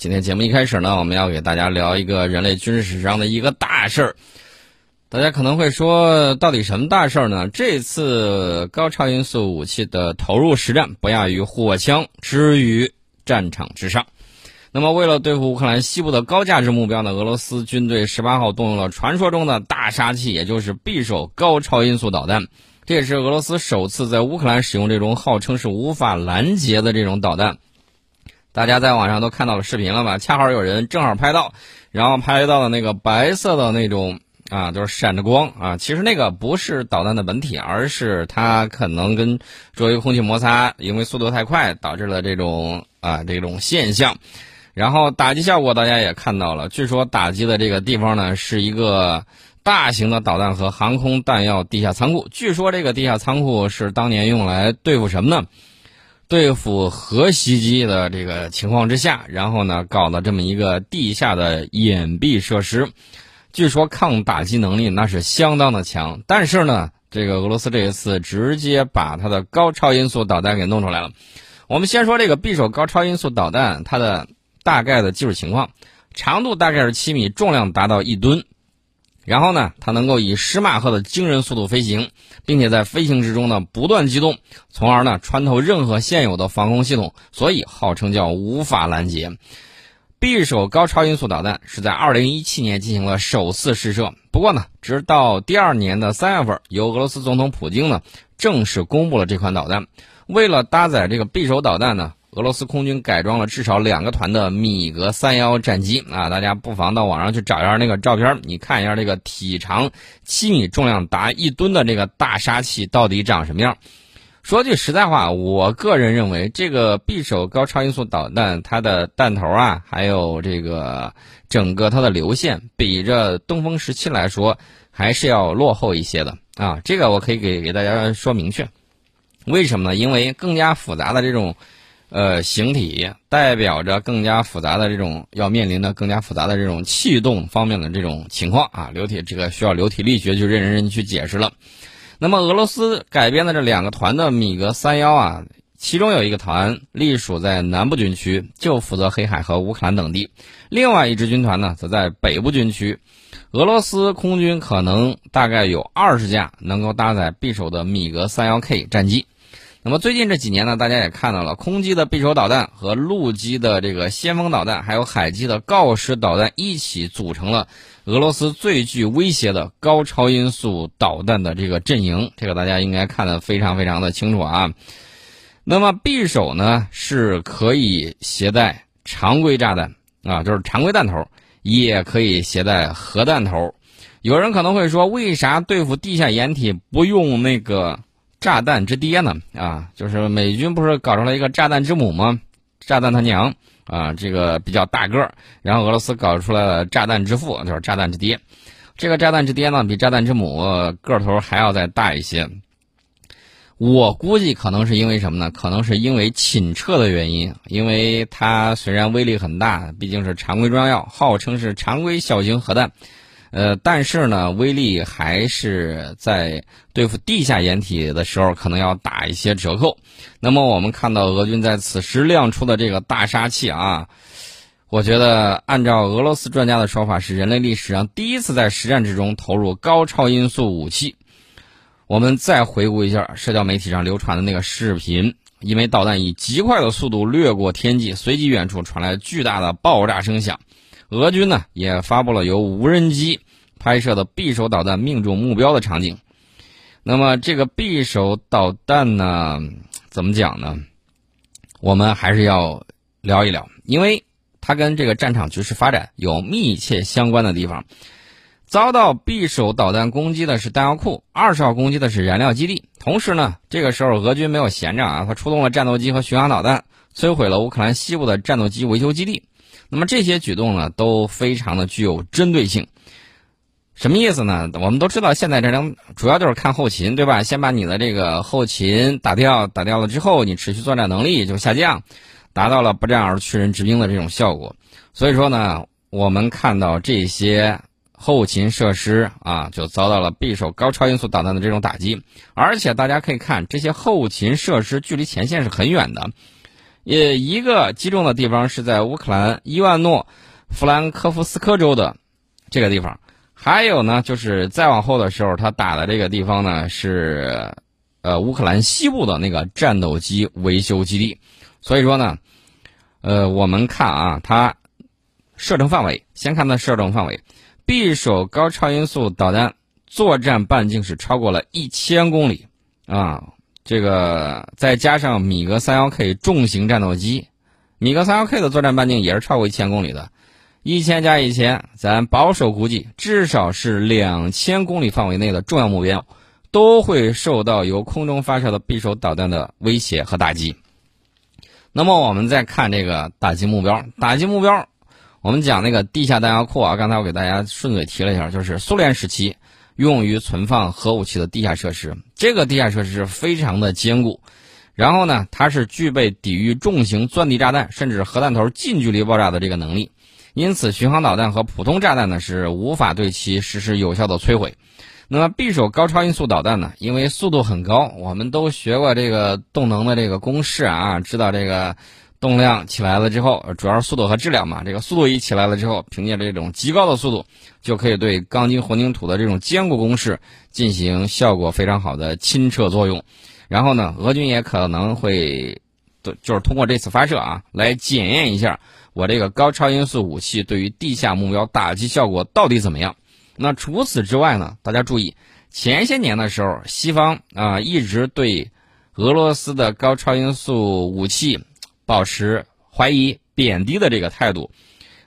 今天节目一开始呢，我们要给大家聊一个人类军事史上的一个大事儿。大家可能会说，到底什么大事儿呢？这次高超音速武器的投入实战不亚于火枪之于战场之上。那么，为了对付乌克兰西部的高价值目标呢，俄罗斯军队十八号动用了传说中的大杀器，也就是匕首高超音速导弹。这也是俄罗斯首次在乌克兰使用这种号称是无法拦截的这种导弹。大家在网上都看到了视频了吧？恰好有人正好拍到，然后拍到了那个白色的那种。啊，就是闪着光啊！其实那个不是导弹的本体，而是它可能跟周围空气摩擦，因为速度太快导致了这种啊这种现象。然后打击效果大家也看到了，据说打击的这个地方呢是一个大型的导弹和航空弹药地下仓库。据说这个地下仓库是当年用来对付什么呢？对付核袭击的这个情况之下，然后呢搞的这么一个地下的隐蔽设施。据说抗打击能力那是相当的强，但是呢，这个俄罗斯这一次直接把它的高超音速导弹给弄出来了。我们先说这个匕首高超音速导弹，它的大概的技术情况：长度大概是七米，重量达到一吨。然后呢，它能够以十马赫的惊人速度飞行，并且在飞行之中呢不断机动，从而呢穿透任何现有的防空系统，所以号称叫无法拦截。匕首高超音速导弹是在2017年进行了首次试射，不过呢，直到第二年的三月份，由俄罗斯总统普京呢正式公布了这款导弹。为了搭载这个匕首导弹呢，俄罗斯空军改装了至少两个团的米格三幺战机啊，大家不妨到网上去找一下那个照片，你看一下这个体长七米、重量达一吨的这个大杀器到底长什么样。说句实在话，我个人认为这个匕首高超音速导弹，它的弹头啊，还有这个整个它的流线，比着东风十七来说，还是要落后一些的啊。这个我可以给给大家说明确，为什么呢？因为更加复杂的这种呃形体，代表着更加复杂的这种要面临的更加复杂的这种气动方面的这种情况啊。流体这个需要流体力学去认认真去解释了。那么俄罗斯改编的这两个团的米格三幺啊，其中有一个团隶属在南部军区，就负责黑海和乌克兰等地；另外一支军团呢，则在北部军区。俄罗斯空军可能大概有二十架能够搭载匕首的米格三幺 K 战机。那么最近这几年呢，大家也看到了，空基的匕首导弹和陆基的这个先锋导弹，还有海基的锆石导弹一起组成了。俄罗斯最具威胁的高超音速导弹的这个阵营，这个大家应该看得非常非常的清楚啊。那么匕首呢是可以携带常规炸弹啊，就是常规弹头，也可以携带核弹头。有人可能会说，为啥对付地下掩体不用那个炸弹之爹呢？啊，就是美军不是搞出来一个炸弹之母吗？炸弹他娘。啊，这个比较大个儿，然后俄罗斯搞出了炸弹之父，就是炸弹之爹。这个炸弹之爹呢，比炸弹之母个头还要再大一些。我估计可能是因为什么呢？可能是因为侵撤的原因，因为它虽然威力很大，毕竟是常规装药，号称是常规小型核弹。呃，但是呢，威力还是在对付地下掩体的时候可能要打一些折扣。那么，我们看到俄军在此时亮出的这个大杀器啊，我觉得按照俄罗斯专家的说法，是人类历史上第一次在实战之中投入高超音速武器。我们再回顾一下社交媒体上流传的那个视频，因为导弹以极快的速度掠过天际，随即远处传来巨大的爆炸声响。俄军呢也发布了由无人机拍摄的匕首导弹命中目标的场景。那么这个匕首导弹呢，怎么讲呢？我们还是要聊一聊，因为它跟这个战场局势发展有密切相关的地方。遭到匕首导弹攻击的是弹药库，二十号攻击的是燃料基地。同时呢，这个时候俄军没有闲着啊，他出动了战斗机和巡航导弹，摧毁了乌克兰西部的战斗机维修基地。那么这些举动呢，都非常的具有针对性。什么意思呢？我们都知道，现在战争主要就是看后勤，对吧？先把你的这个后勤打掉，打掉了之后，你持续作战能力就下降，达到了不战而屈人之兵的这种效果。所以说呢，我们看到这些后勤设施啊，就遭到了匕首高超音速导弹的这种打击。而且大家可以看，这些后勤设施距离前线是很远的。也一个击中的地方是在乌克兰伊万诺弗兰科夫斯克州的这个地方，还有呢，就是再往后的时候，他打的这个地方呢是呃乌克兰西部的那个战斗机维修基地。所以说呢，呃，我们看啊，它射程范围，先看它射程范围，匕首高超音速导弹作战半径是超过了一千公里啊。这个再加上米格三幺 K 重型战斗机，米格三幺 K 的作战半径也是超过一千公里的，一千加一千，咱保守估计至少是两千公里范围内的重要目标都会受到由空中发射的匕首导弹的威胁和打击。那么我们再看这个打击目标，打击目标，我们讲那个地下弹药库啊，刚才我给大家顺嘴提了一下，就是苏联时期。用于存放核武器的地下设施，这个地下设施非常的坚固，然后呢，它是具备抵御重型钻地炸弹甚至核弹头近距离爆炸的这个能力，因此巡航导弹和普通炸弹呢是无法对其实施有效的摧毁。那么匕首高超音速导弹呢，因为速度很高，我们都学过这个动能的这个公式啊，知道这个。动量起来了之后，主要是速度和质量嘛。这个速度一起来了之后，凭借着这种极高的速度，就可以对钢筋混凝土的这种坚固工事进行效果非常好的侵撤作用。然后呢，俄军也可能会，对就是通过这次发射啊，来检验一下我这个高超音速武器对于地下目标打击效果到底怎么样。那除此之外呢，大家注意，前些年的时候，西方啊一直对俄罗斯的高超音速武器。保持怀疑、贬低的这个态度，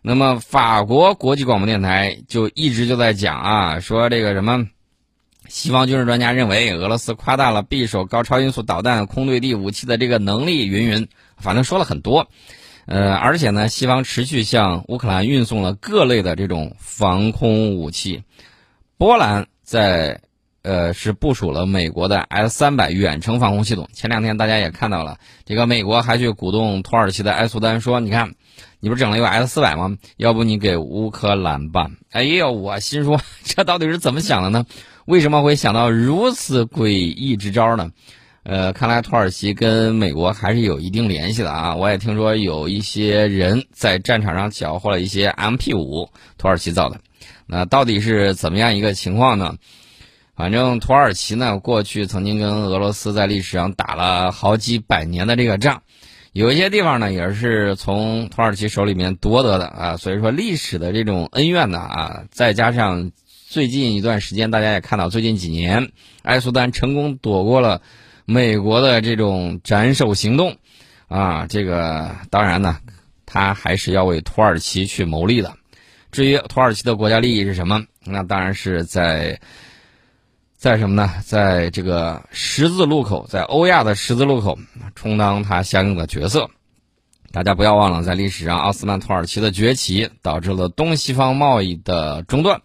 那么法国国际广播电台就一直就在讲啊，说这个什么，西方军事专家认为俄罗斯夸大了匕首高超音速导弹空对地武器的这个能力，云云，反正说了很多，呃，而且呢，西方持续向乌克兰运送了各类的这种防空武器，波兰在。呃，是部署了美国的 S 三百远程防空系统。前两天大家也看到了，这个美国还去鼓动土耳其的埃苏丹说：“你看，你不是整了一个 S 四百吗？要不你给乌克兰吧？”哎呦，我心说，这到底是怎么想的呢？为什么会想到如此诡异之招呢？呃，看来土耳其跟美国还是有一定联系的啊。我也听说有一些人在战场上缴获了一些 MP 五，土耳其造的。那到底是怎么样一个情况呢？反正土耳其呢，过去曾经跟俄罗斯在历史上打了好几百年的这个仗，有一些地方呢也是从土耳其手里面夺得的啊。所以说历史的这种恩怨呢啊，再加上最近一段时间，大家也看到最近几年，埃苏丹成功躲过了美国的这种斩首行动啊。这个当然呢，他还是要为土耳其去谋利的。至于土耳其的国家利益是什么，那当然是在。在什么呢？在这个十字路口，在欧亚的十字路口，充当它相应的角色。大家不要忘了，在历史上，奥斯曼土耳其的崛起导致了东西方贸易的中断，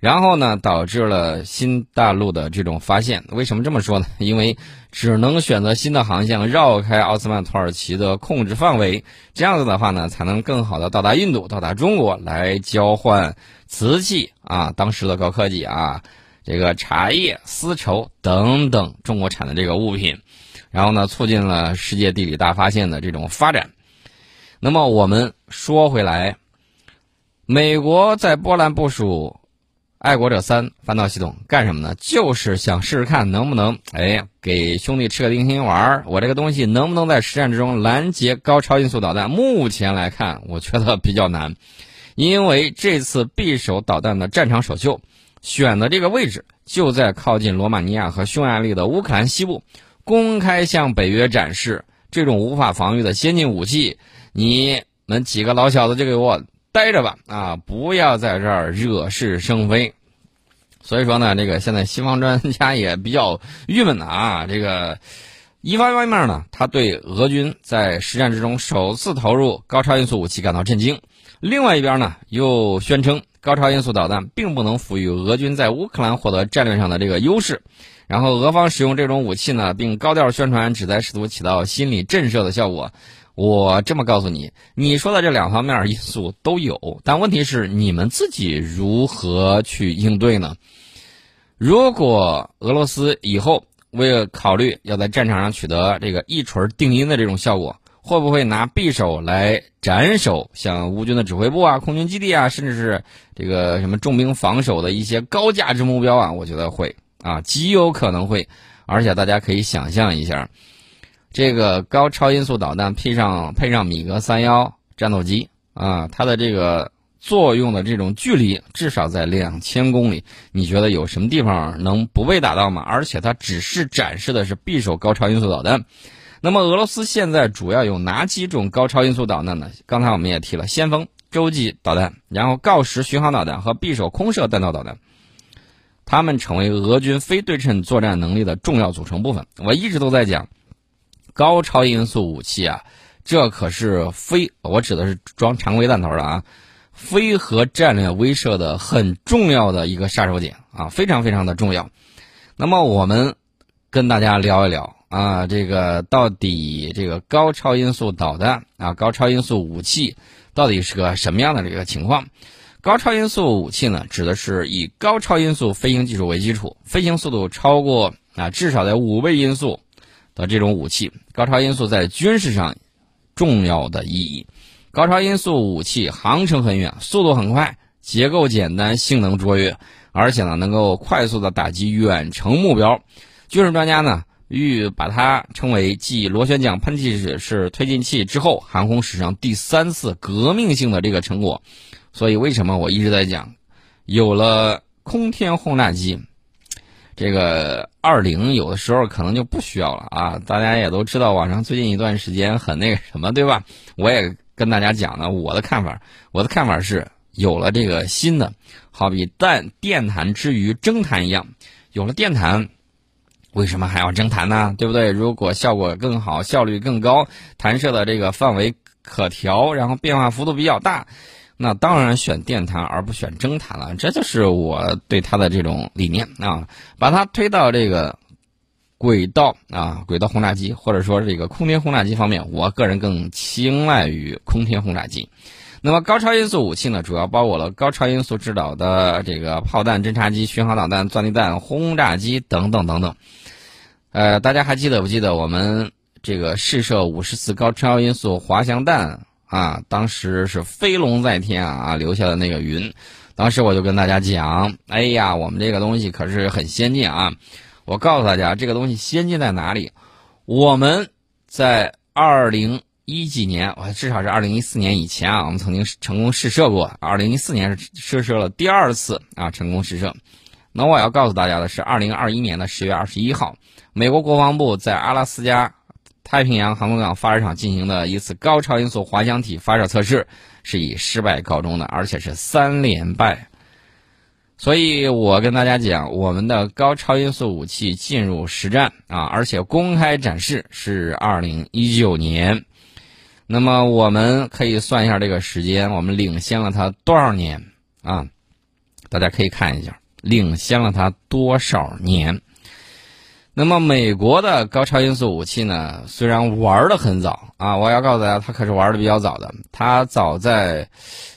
然后呢，导致了新大陆的这种发现。为什么这么说呢？因为只能选择新的航向，绕开奥斯曼土耳其的控制范围，这样子的话呢，才能更好的到达印度，到达中国来交换瓷器啊，当时的高科技啊。这个茶叶、丝绸等等中国产的这个物品，然后呢，促进了世界地理大发现的这种发展。那么我们说回来，美国在波兰部署爱国者三反导系统干什么呢？就是想试试看能不能哎给兄弟吃个定心丸儿，我这个东西能不能在实战之中拦截高超音速导弹？目前来看，我觉得比较难，因为这次匕首导弹的战场首秀。选的这个位置就在靠近罗马尼亚和匈牙利的乌克兰西部，公开向北约展示这种无法防御的先进武器。你们几个老小子就给我待着吧！啊，不要在这儿惹是生非。所以说呢，这个现在西方专家也比较郁闷的啊。这个一方面呢，他对俄军在实战之中首次投入高超音速武器感到震惊；另外一边呢，又宣称。高超音速导弹并不能赋予俄军在乌克兰获得战略上的这个优势，然后俄方使用这种武器呢，并高调宣传，旨在试图起到心理震慑的效果。我这么告诉你，你说的这两方面因素都有，但问题是你们自己如何去应对呢？如果俄罗斯以后为了考虑要在战场上取得这个一锤定音的这种效果，会不会拿匕首来斩首像乌军的指挥部啊、空军基地啊，甚至是这个什么重兵防守的一些高价值目标啊？我觉得会啊，极有可能会。而且大家可以想象一下，这个高超音速导弹配上配上米格三幺战斗机啊，它的这个作用的这种距离至少在两千公里，你觉得有什么地方能不被打到吗？而且它只是展示的是匕首高超音速导弹。那么俄罗斯现在主要有哪几种高超音速导弹呢？刚才我们也提了，先锋洲际导弹，然后锆石巡航导弹和匕首空射弹道导弹，它们成为俄军非对称作战能力的重要组成部分。我一直都在讲，高超音速武器啊，这可是非我指的是装常规弹头的啊，非核战略威慑的很重要的一个杀手锏啊，非常非常的重要。那么我们跟大家聊一聊。啊，这个到底这个高超音速导弹啊，高超音速武器到底是个什么样的这个情况？高超音速武器呢，指的是以高超音速飞行技术为基础，飞行速度超过啊至少在五倍音速的这种武器。高超音速在军事上重要的意义，高超音速武器航程很远，速度很快，结构简单，性能卓越，而且呢能够快速的打击远程目标。军事专家呢。欲把它称为继螺旋桨喷气式是推进器之后，航空史上第三次革命性的这个成果。所以，为什么我一直在讲，有了空天轰炸机，这个二零有的时候可能就不需要了啊！大家也都知道，网上最近一段时间很那个什么，对吧？我也跟大家讲了我的看法，我的看法是，有了这个新的，好比弹电弹之于蒸弹一样，有了电弹。为什么还要征弹呢？对不对？如果效果更好、效率更高、弹射的这个范围可调，然后变化幅度比较大，那当然选电弹而不选征弹了。这就是我对它的这种理念啊，把它推到这个轨道啊，轨道轰炸机或者说这个空天轰炸机方面，我个人更青睐于空天轰炸机。那么高超音速武器呢，主要包括了高超音速制导的这个炮弹、侦察机、巡航导弹、钻地弹、轰炸机等等等等。呃，大家还记得不记得我们这个试射五十次高超音速滑翔弹啊？当时是飞龙在天啊，留下的那个云。当时我就跟大家讲，哎呀，我们这个东西可是很先进啊！我告诉大家，这个东西先进在哪里？我们在二零一几年，我至少是二零一四年以前啊，我们曾经成功试射过。二零一四年是试射了第二次啊，成功试射。那我要告诉大家的是，二零二一年的十月二十一号。美国国防部在阿拉斯加太平洋航空港发射场进行的一次高超音速滑翔体发射测试，是以失败告终的，而且是三连败。所以我跟大家讲，我们的高超音速武器进入实战啊，而且公开展示是二零一九年。那么我们可以算一下这个时间，我们领先了它多少年啊？大家可以看一下，领先了它多少年。那么，美国的高超音速武器呢？虽然玩的很早啊，我要告诉大家，它可是玩的比较早的。它早在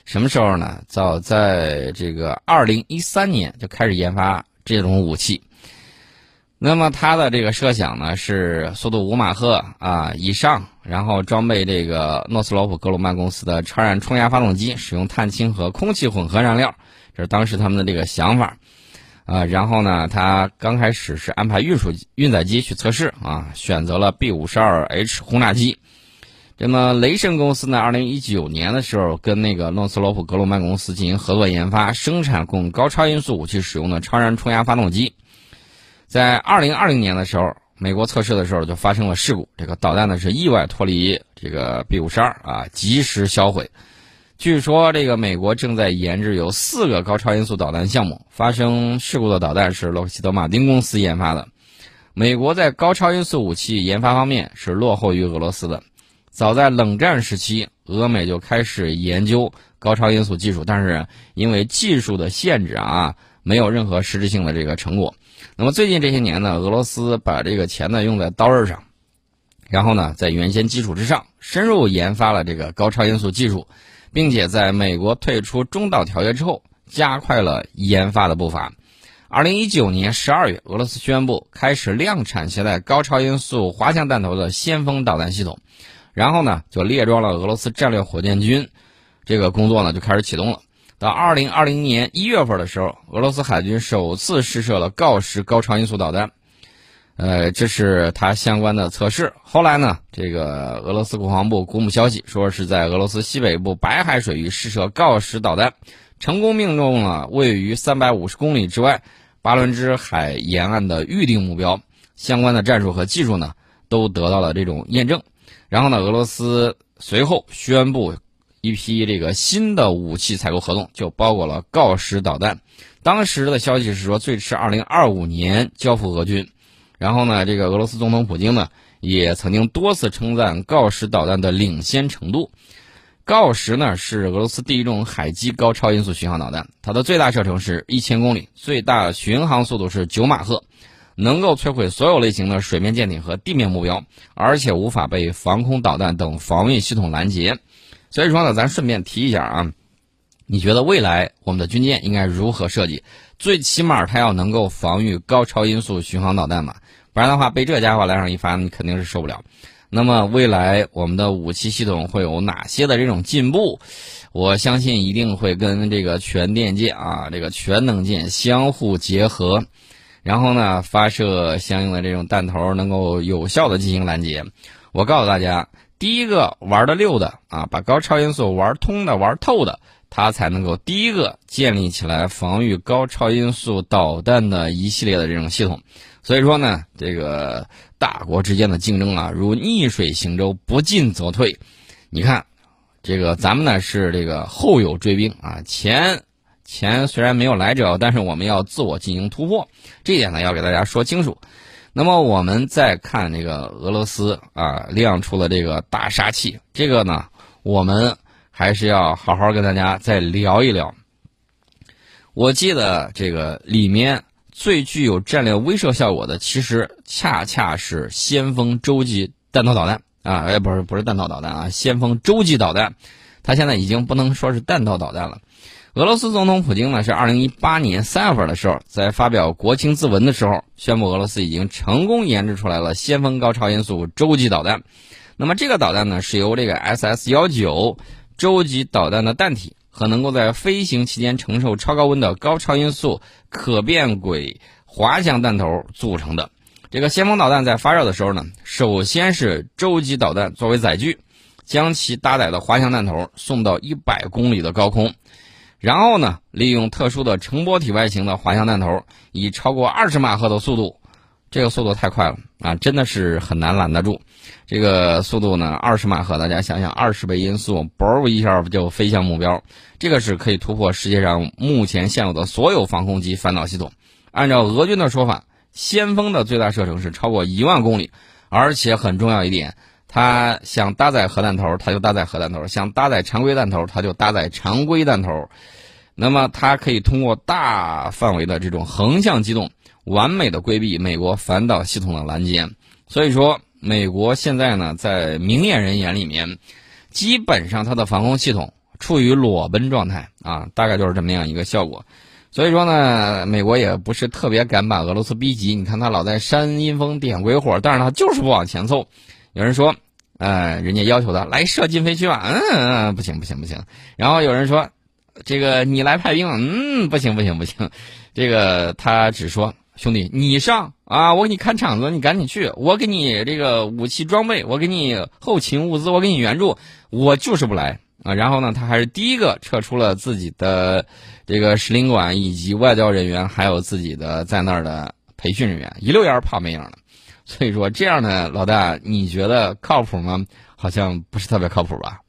什么时候呢？早在这个二零一三年就开始研发这种武器。那么，它的这个设想呢是速度五马赫啊以上，然后装备这个诺斯罗普格鲁曼公司的超燃冲压发动机，使用碳氢和空气混合燃料，这是当时他们的这个想法。啊，然后呢，他刚开始是安排运输运载机去测试啊，选择了 B 五十二 H 轰炸机。那么雷神公司呢，二零一九年的时候跟那个诺斯罗普格鲁曼公司进行合作研发，生产供高超音速武器使用的超燃冲压发动机。在二零二零年的时候，美国测试的时候就发生了事故，这个导弹呢是意外脱离这个 B 五十二啊，及时销毁。据说这个美国正在研制有四个高超音速导弹项目，发生事故的导弹是洛克希德马丁公司研发的。美国在高超音速武器研发方面是落后于俄罗斯的。早在冷战时期，俄美就开始研究高超音速技术，但是因为技术的限制啊，没有任何实质性的这个成果。那么最近这些年呢，俄罗斯把这个钱呢用在刀刃上，然后呢在原先基础之上深入研发了这个高超音速技术。并且在美国退出中导条约之后，加快了研发的步伐。二零一九年十二月，俄罗斯宣布开始量产携带高超音速滑翔弹头的先锋导弹系统，然后呢就列装了俄罗斯战略火箭军，这个工作呢就开始启动了。到二零二零年一月份的时候，俄罗斯海军首次试射了锆石高超音速导弹，呃，这是它相关的测试。后来呢，这个俄罗斯国防部公布消息，说是在俄罗斯西北部白海水域试射锆石导弹，成功命中了位于三百五十公里之外巴伦支海沿岸的预定目标。相关的战术和技术呢，都得到了这种验证。然后呢，俄罗斯随后宣布。一批这个新的武器采购合同就包括了锆石导弹，当时的消息是说最迟二零二五年交付俄军。然后呢，这个俄罗斯总统普京呢也曾经多次称赞锆石导弹的领先程度。锆石呢是俄罗斯第一种海基高超音速巡航导弹，它的最大射程是一千公里，最大巡航速度是九马赫，能够摧毁所有类型的水面舰艇和地面目标，而且无法被防空导弹等防御系统拦截。所以说呢，咱顺便提一下啊，你觉得未来我们的军舰应该如何设计？最起码它要能够防御高超音速巡航导弹嘛，不然的话被这家伙来上一发，你肯定是受不了。那么未来我们的武器系统会有哪些的这种进步？我相信一定会跟这个全电舰啊，这个全能舰相互结合，然后呢发射相应的这种弹头，能够有效的进行拦截。我告诉大家。第一个玩的溜的啊，把高超音速玩通的、玩透的，它才能够第一个建立起来防御高超音速导弹的一系列的这种系统。所以说呢，这个大国之间的竞争啊，如逆水行舟，不进则退。你看，这个咱们呢是这个后有追兵啊，前前虽然没有来者，但是我们要自我进行突破，这一点呢要给大家说清楚。那么我们再看这个俄罗斯啊，亮出了这个大杀器，这个呢，我们还是要好好跟大家再聊一聊。我记得这个里面最具有战略威慑效果的，其实恰恰是先锋洲际弹道导弹啊，哎，不是不是弹道导弹啊，先锋洲际导弹，它现在已经不能说是弹道导弹了。俄罗斯总统普京呢，是二零一八年三月份的时候，在发表国情咨文的时候，宣布俄罗斯已经成功研制出来了先锋高超音速洲际导弹。那么这个导弹呢，是由这个 SS 幺九洲际导弹的弹体和能够在飞行期间承受超高温的高超音速可变轨滑翔弹头组成的。这个先锋导弹在发射的时候呢，首先是洲际导弹作为载具，将其搭载的滑翔弹头送到一百公里的高空。然后呢，利用特殊的成波体外形的滑翔弹头，以超过二十马赫的速度，这个速度太快了啊，真的是很难拦得住。这个速度呢，二十马赫，大家想想，二十倍音速，嘣一下就飞向目标，这个是可以突破世界上目前现有的所有防空机反导系统。按照俄军的说法，先锋的最大射程是超过一万公里，而且很重要一点。它想搭载核弹头，它就搭载核弹头；想搭载常规弹头，它就搭载常规弹头。那么，它可以通过大范围的这种横向机动，完美的规避美国反导系统的拦截。所以说，美国现在呢，在明眼人眼里面，基本上它的防空系统处于裸奔状态啊，大概就是这么样一个效果。所以说呢，美国也不是特别敢把俄罗斯逼急。你看，他老在煽阴风点鬼火，但是他就是不往前凑。有人说，呃，人家要求他来射禁飞区吧，嗯，不行不行不行。然后有人说，这个你来派兵，嗯，不行不行不行。这个他只说，兄弟你上啊，我给你看场子，你赶紧去，我给你这个武器装备，我给你后勤物资，我给你援助，我就是不来啊。然后呢，他还是第一个撤出了自己的这个使领馆以及外交人员，还有自己的在那儿的培训人员，一溜烟跑没影了。所以说，这样的老大，你觉得靠谱吗？好像不是特别靠谱吧。